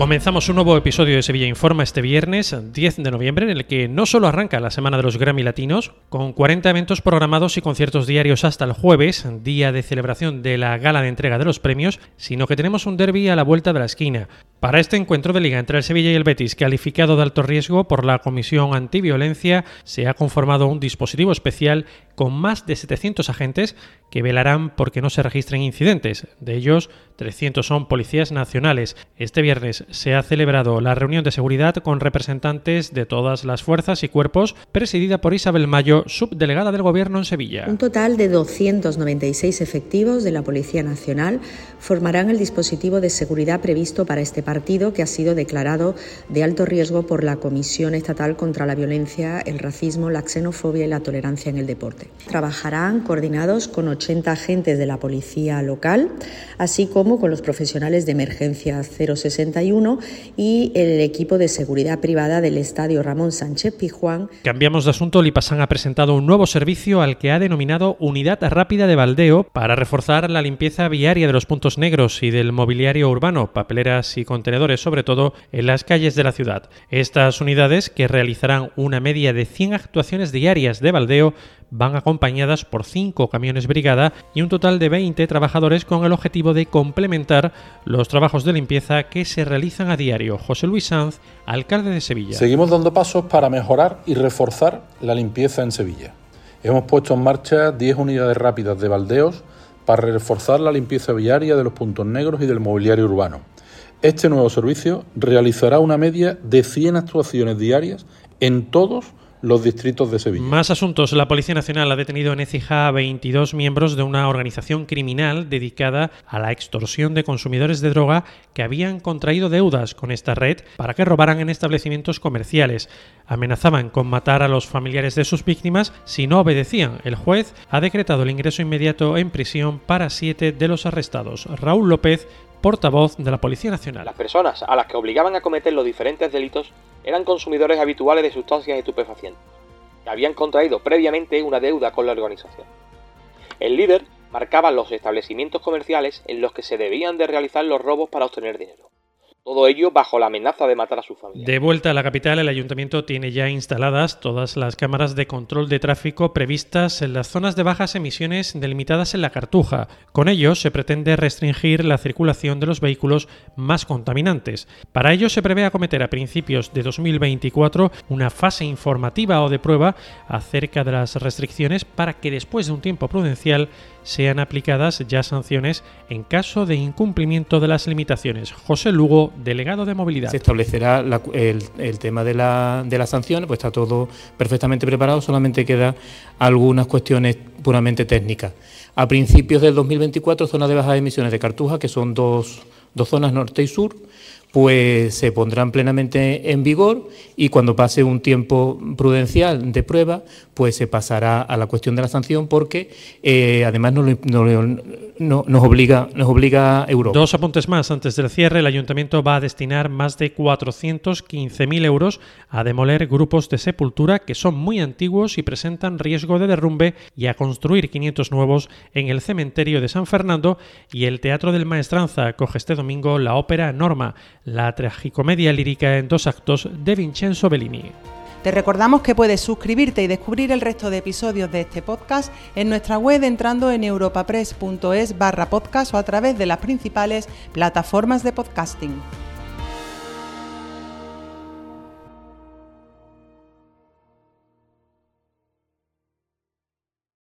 Comenzamos un nuevo episodio de Sevilla Informa este viernes 10 de noviembre en el que no solo arranca la semana de los Grammy Latinos, con 40 eventos programados y conciertos diarios hasta el jueves, día de celebración de la gala de entrega de los premios, sino que tenemos un derby a la vuelta de la esquina. Para este encuentro de liga entre el Sevilla y el Betis, calificado de alto riesgo por la Comisión Antiviolencia, se ha conformado un dispositivo especial con más de 700 agentes que velarán porque no se registren incidentes. De ellos, 300 son policías nacionales. Este viernes se ha celebrado la reunión de seguridad con representantes de todas las fuerzas y cuerpos, presidida por Isabel Mayo, subdelegada del Gobierno en Sevilla. Un total de 296 efectivos de la Policía Nacional formarán el dispositivo de seguridad previsto para este partido que ha sido declarado de alto riesgo por la Comisión Estatal contra la Violencia, el Racismo, la Xenofobia y la Tolerancia en el Deporte. Trabajarán coordinados con 80 agentes de la Policía local, así como con los profesionales de emergencia 061 y el equipo de seguridad privada del Estadio Ramón Sánchez Pijuán. Cambiamos de asunto. Lipasan ha presentado un nuevo servicio al que ha denominado Unidad Rápida de Baldeo para reforzar la limpieza viaria de los puntos negros y del mobiliario urbano, papeleras y contenedores, sobre todo en las calles de la ciudad. Estas unidades, que realizarán una media de 100 actuaciones diarias de baldeo, van acompañadas por 5 camiones brigada y un total de 20 trabajadores con el objetivo de complementar los trabajos de limpieza que se realizan a diario. José Luis Sanz, alcalde de Sevilla. Seguimos dando pasos para mejorar y reforzar la limpieza en Sevilla. Hemos puesto en marcha 10 unidades rápidas de baldeos para reforzar la limpieza viaria de los puntos negros y del mobiliario urbano. Este nuevo servicio realizará una media de 100 actuaciones diarias en todos los distritos de Sevilla. Más asuntos. La Policía Nacional ha detenido en Écija a 22 miembros de una organización criminal dedicada a la extorsión de consumidores de droga que habían contraído deudas con esta red para que robaran en establecimientos comerciales. Amenazaban con matar a los familiares de sus víctimas si no obedecían. El juez ha decretado el ingreso inmediato en prisión para siete de los arrestados. Raúl López portavoz de la Policía Nacional. Las personas a las que obligaban a cometer los diferentes delitos eran consumidores habituales de sustancias estupefacientes, que habían contraído previamente una deuda con la organización. El líder marcaba los establecimientos comerciales en los que se debían de realizar los robos para obtener dinero. Todo ello bajo la amenaza de matar a su familia. De vuelta a la capital, el ayuntamiento tiene ya instaladas todas las cámaras de control de tráfico previstas en las zonas de bajas emisiones delimitadas en la Cartuja. Con ello se pretende restringir la circulación de los vehículos más contaminantes. Para ello se prevé acometer a principios de 2024 una fase informativa o de prueba acerca de las restricciones para que después de un tiempo prudencial sean aplicadas ya sanciones en caso de incumplimiento de las limitaciones. José Lugo, delegado de movilidad. Se establecerá el, tema de la, de sanción, pues está todo perfectamente preparado, solamente quedan algunas cuestiones puramente técnicas. A principios del 2024, zona de bajas emisiones de Cartuja, que son dos, dos zonas norte y sur, pues se pondrán plenamente en vigor y cuando pase un tiempo prudencial de prueba, pues se pasará a la cuestión de la sanción porque eh, además nos, nos, obliga, nos obliga Europa. Dos apuntes más. Antes del cierre, el ayuntamiento va a destinar más de 415.000 euros a demoler grupos de sepultura que son muy antiguos y presentan riesgo de derrumbe y a construir 500 nuevos en el cementerio de San Fernando y el Teatro del Maestranza coge este domingo la ópera Norma la tragicomedia lírica en dos actos de Vincenzo Bellini. Te recordamos que puedes suscribirte y descubrir el resto de episodios de este podcast en nuestra web entrando en europapress.es barra podcast o a través de las principales plataformas de podcasting.